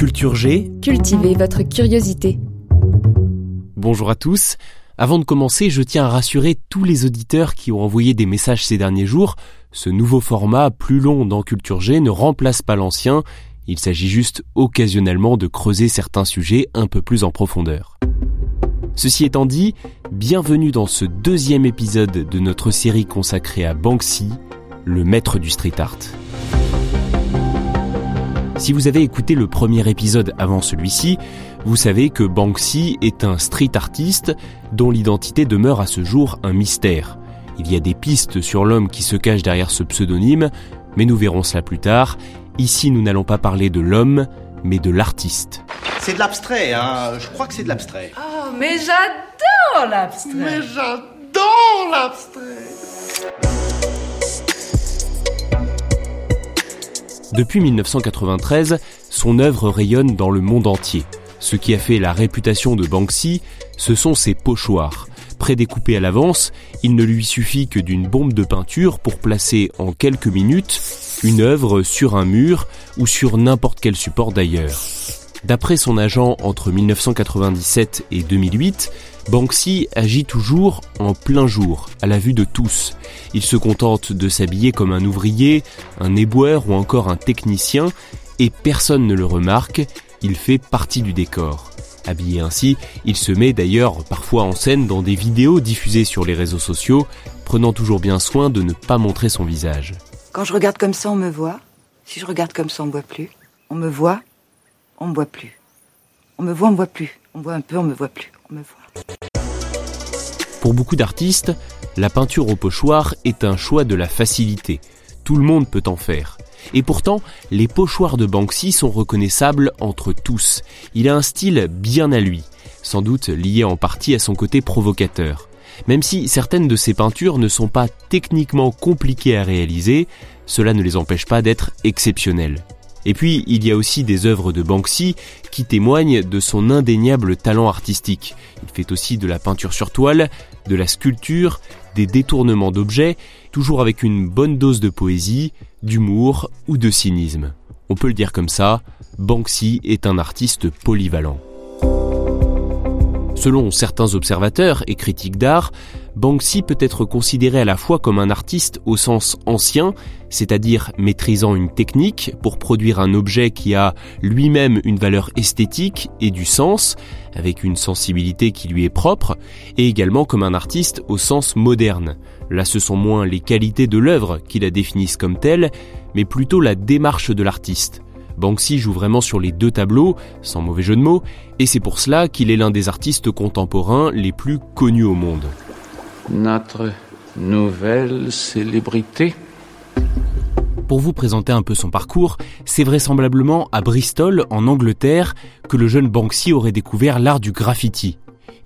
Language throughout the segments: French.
Culture G, Cultivez votre curiosité. bonjour à tous. Avant de commencer, je tiens à rassurer tous les auditeurs qui ont envoyé des messages ces derniers jours. Ce nouveau format plus long dans Culture G ne remplace pas l'ancien. Il s'agit juste occasionnellement de creuser certains sujets un peu plus en profondeur. Ceci étant dit, bienvenue dans ce deuxième épisode de notre série consacrée à Banksy, le maître du street art. Si vous avez écouté le premier épisode avant celui-ci, vous savez que Banksy est un street artiste dont l'identité demeure à ce jour un mystère. Il y a des pistes sur l'homme qui se cache derrière ce pseudonyme, mais nous verrons cela plus tard. Ici, nous n'allons pas parler de l'homme, mais de l'artiste. C'est de l'abstrait, hein. Je crois que c'est de l'abstrait. Oh, mais j'adore l'abstrait. Mais j'adore l'abstrait. Depuis 1993, son œuvre rayonne dans le monde entier. Ce qui a fait la réputation de Banksy, ce sont ses pochoirs. Prédécoupés à l'avance, il ne lui suffit que d'une bombe de peinture pour placer en quelques minutes une œuvre sur un mur ou sur n'importe quel support d'ailleurs. D'après son agent entre 1997 et 2008, Banksy agit toujours en plein jour, à la vue de tous. Il se contente de s'habiller comme un ouvrier, un éboueur ou encore un technicien, et personne ne le remarque, il fait partie du décor. Habillé ainsi, il se met d'ailleurs parfois en scène dans des vidéos diffusées sur les réseaux sociaux, prenant toujours bien soin de ne pas montrer son visage. Quand je regarde comme ça, on me voit. Si je regarde comme ça, on me voit plus. On me voit, on me voit plus. On me voit, on me voit plus. On me voit un peu, on me voit plus. Pour beaucoup d'artistes, la peinture au pochoir est un choix de la facilité. Tout le monde peut en faire. Et pourtant, les pochoirs de Banksy sont reconnaissables entre tous. Il a un style bien à lui, sans doute lié en partie à son côté provocateur. Même si certaines de ses peintures ne sont pas techniquement compliquées à réaliser, cela ne les empêche pas d'être exceptionnelles. Et puis, il y a aussi des œuvres de Banksy qui témoignent de son indéniable talent artistique. Il fait aussi de la peinture sur toile, de la sculpture, des détournements d'objets, toujours avec une bonne dose de poésie, d'humour ou de cynisme. On peut le dire comme ça, Banksy est un artiste polyvalent. Selon certains observateurs et critiques d'art, Banksy peut être considéré à la fois comme un artiste au sens ancien, c'est-à-dire maîtrisant une technique pour produire un objet qui a lui-même une valeur esthétique et du sens, avec une sensibilité qui lui est propre, et également comme un artiste au sens moderne. Là ce sont moins les qualités de l'œuvre qui la définissent comme telle, mais plutôt la démarche de l'artiste. Banksy joue vraiment sur les deux tableaux, sans mauvais jeu de mots, et c'est pour cela qu'il est l'un des artistes contemporains les plus connus au monde. Notre nouvelle célébrité Pour vous présenter un peu son parcours, c'est vraisemblablement à Bristol, en Angleterre, que le jeune Banksy aurait découvert l'art du graffiti.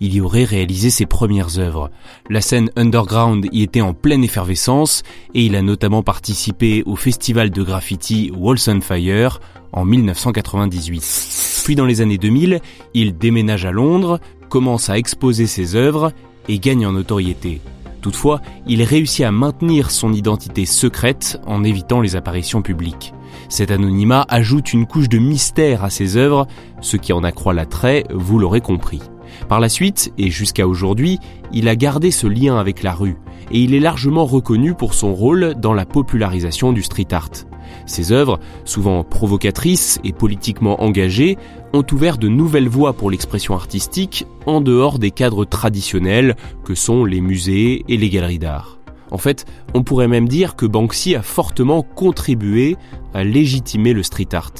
Il y aurait réalisé ses premières œuvres. La scène underground y était en pleine effervescence et il a notamment participé au festival de graffiti Walls on Fire en 1998. Puis dans les années 2000, il déménage à Londres, commence à exposer ses œuvres et gagne en notoriété. Toutefois, il réussit à maintenir son identité secrète en évitant les apparitions publiques. Cet anonymat ajoute une couche de mystère à ses œuvres, ce qui en accroît l'attrait, vous l'aurez compris. Par la suite, et jusqu'à aujourd'hui, il a gardé ce lien avec la rue, et il est largement reconnu pour son rôle dans la popularisation du street art. Ses œuvres, souvent provocatrices et politiquement engagées, ont ouvert de nouvelles voies pour l'expression artistique en dehors des cadres traditionnels que sont les musées et les galeries d'art. En fait, on pourrait même dire que Banksy a fortement contribué à légitimer le street art.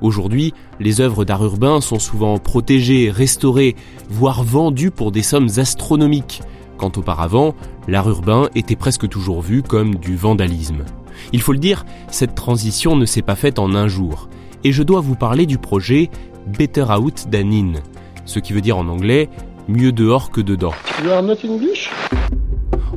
Aujourd'hui, les œuvres d'art urbain sont souvent protégées, restaurées, voire vendues pour des sommes astronomiques, quand auparavant, l'art urbain était presque toujours vu comme du vandalisme. Il faut le dire, cette transition ne s'est pas faite en un jour, et je dois vous parler du projet Better Out Than In, ce qui veut dire en anglais mieux dehors que dedans.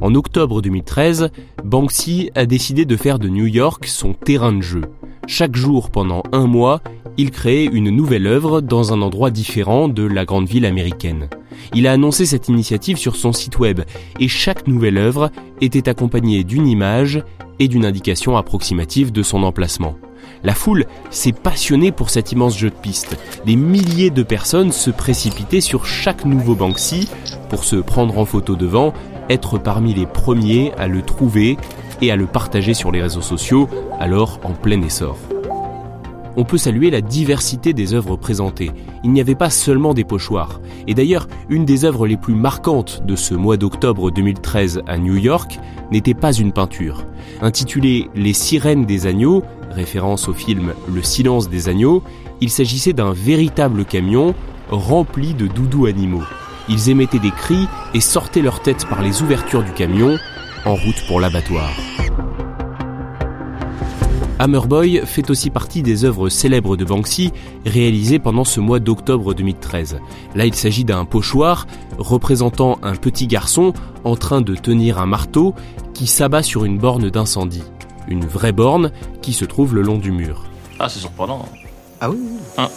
En octobre 2013, Banksy a décidé de faire de New York son terrain de jeu. Chaque jour pendant un mois, il créait une nouvelle œuvre dans un endroit différent de la grande ville américaine. Il a annoncé cette initiative sur son site web et chaque nouvelle œuvre était accompagnée d'une image et d'une indication approximative de son emplacement. La foule s'est passionnée pour cet immense jeu de piste. Des milliers de personnes se précipitaient sur chaque nouveau Banksy pour se prendre en photo devant, être parmi les premiers à le trouver et à le partager sur les réseaux sociaux, alors en plein essor on peut saluer la diversité des œuvres présentées. Il n'y avait pas seulement des pochoirs. Et d'ailleurs, une des œuvres les plus marquantes de ce mois d'octobre 2013 à New York n'était pas une peinture. Intitulée Les sirènes des agneaux, référence au film Le silence des agneaux, il s'agissait d'un véritable camion rempli de doudous animaux. Ils émettaient des cris et sortaient leur tête par les ouvertures du camion en route pour l'abattoir. Hammerboy fait aussi partie des œuvres célèbres de Banksy réalisées pendant ce mois d'octobre 2013. Là, il s'agit d'un pochoir représentant un petit garçon en train de tenir un marteau qui s'abat sur une borne d'incendie. Une vraie borne qui se trouve le long du mur. Ah, c'est surprenant. Ah oui Hein.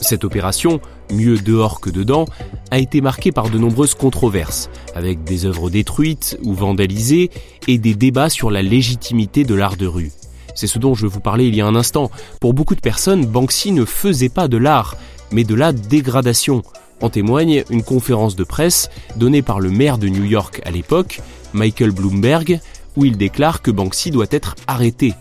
Cette opération, mieux dehors que dedans, a été marquée par de nombreuses controverses, avec des œuvres détruites ou vandalisées et des débats sur la légitimité de l'art de rue. C'est ce dont je vous parlais il y a un instant. Pour beaucoup de personnes, Banksy ne faisait pas de l'art, mais de la dégradation. En témoigne une conférence de presse donnée par le maire de New York à l'époque, Michael Bloomberg, où il déclare que Banksy doit être arrêté.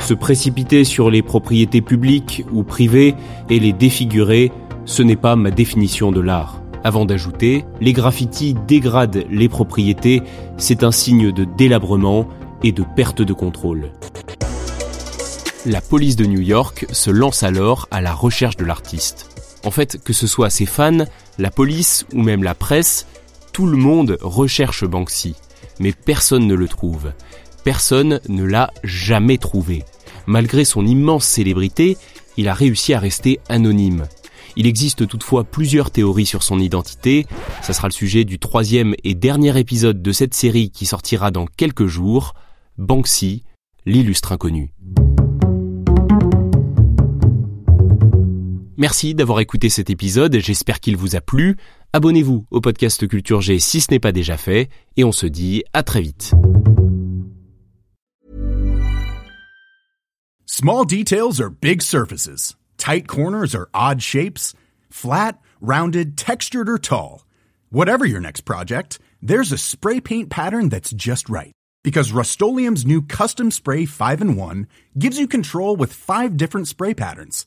Se précipiter sur les propriétés publiques ou privées et les défigurer, ce n'est pas ma définition de l'art. Avant d'ajouter, les graffitis dégradent les propriétés, c'est un signe de délabrement et de perte de contrôle. La police de New York se lance alors à la recherche de l'artiste. En fait, que ce soit ses fans, la police ou même la presse, tout le monde recherche Banksy. Mais personne ne le trouve. Personne ne l'a jamais trouvé. Malgré son immense célébrité, il a réussi à rester anonyme. Il existe toutefois plusieurs théories sur son identité. Ça sera le sujet du troisième et dernier épisode de cette série qui sortira dans quelques jours. Banksy, l'illustre inconnu. Merci d'avoir écouté cet épisode, j'espère qu'il vous a plu. Abonnez-vous au podcast Culture G si ce n'est pas déjà fait, et on se dit à très vite. Small details are big surfaces. Tight corners are odd shapes. Flat, rounded, textured, or tall. Whatever your next project, there's a spray paint pattern that's just right. Because Rust new Custom Spray 5 in 1 gives you control with five different spray patterns.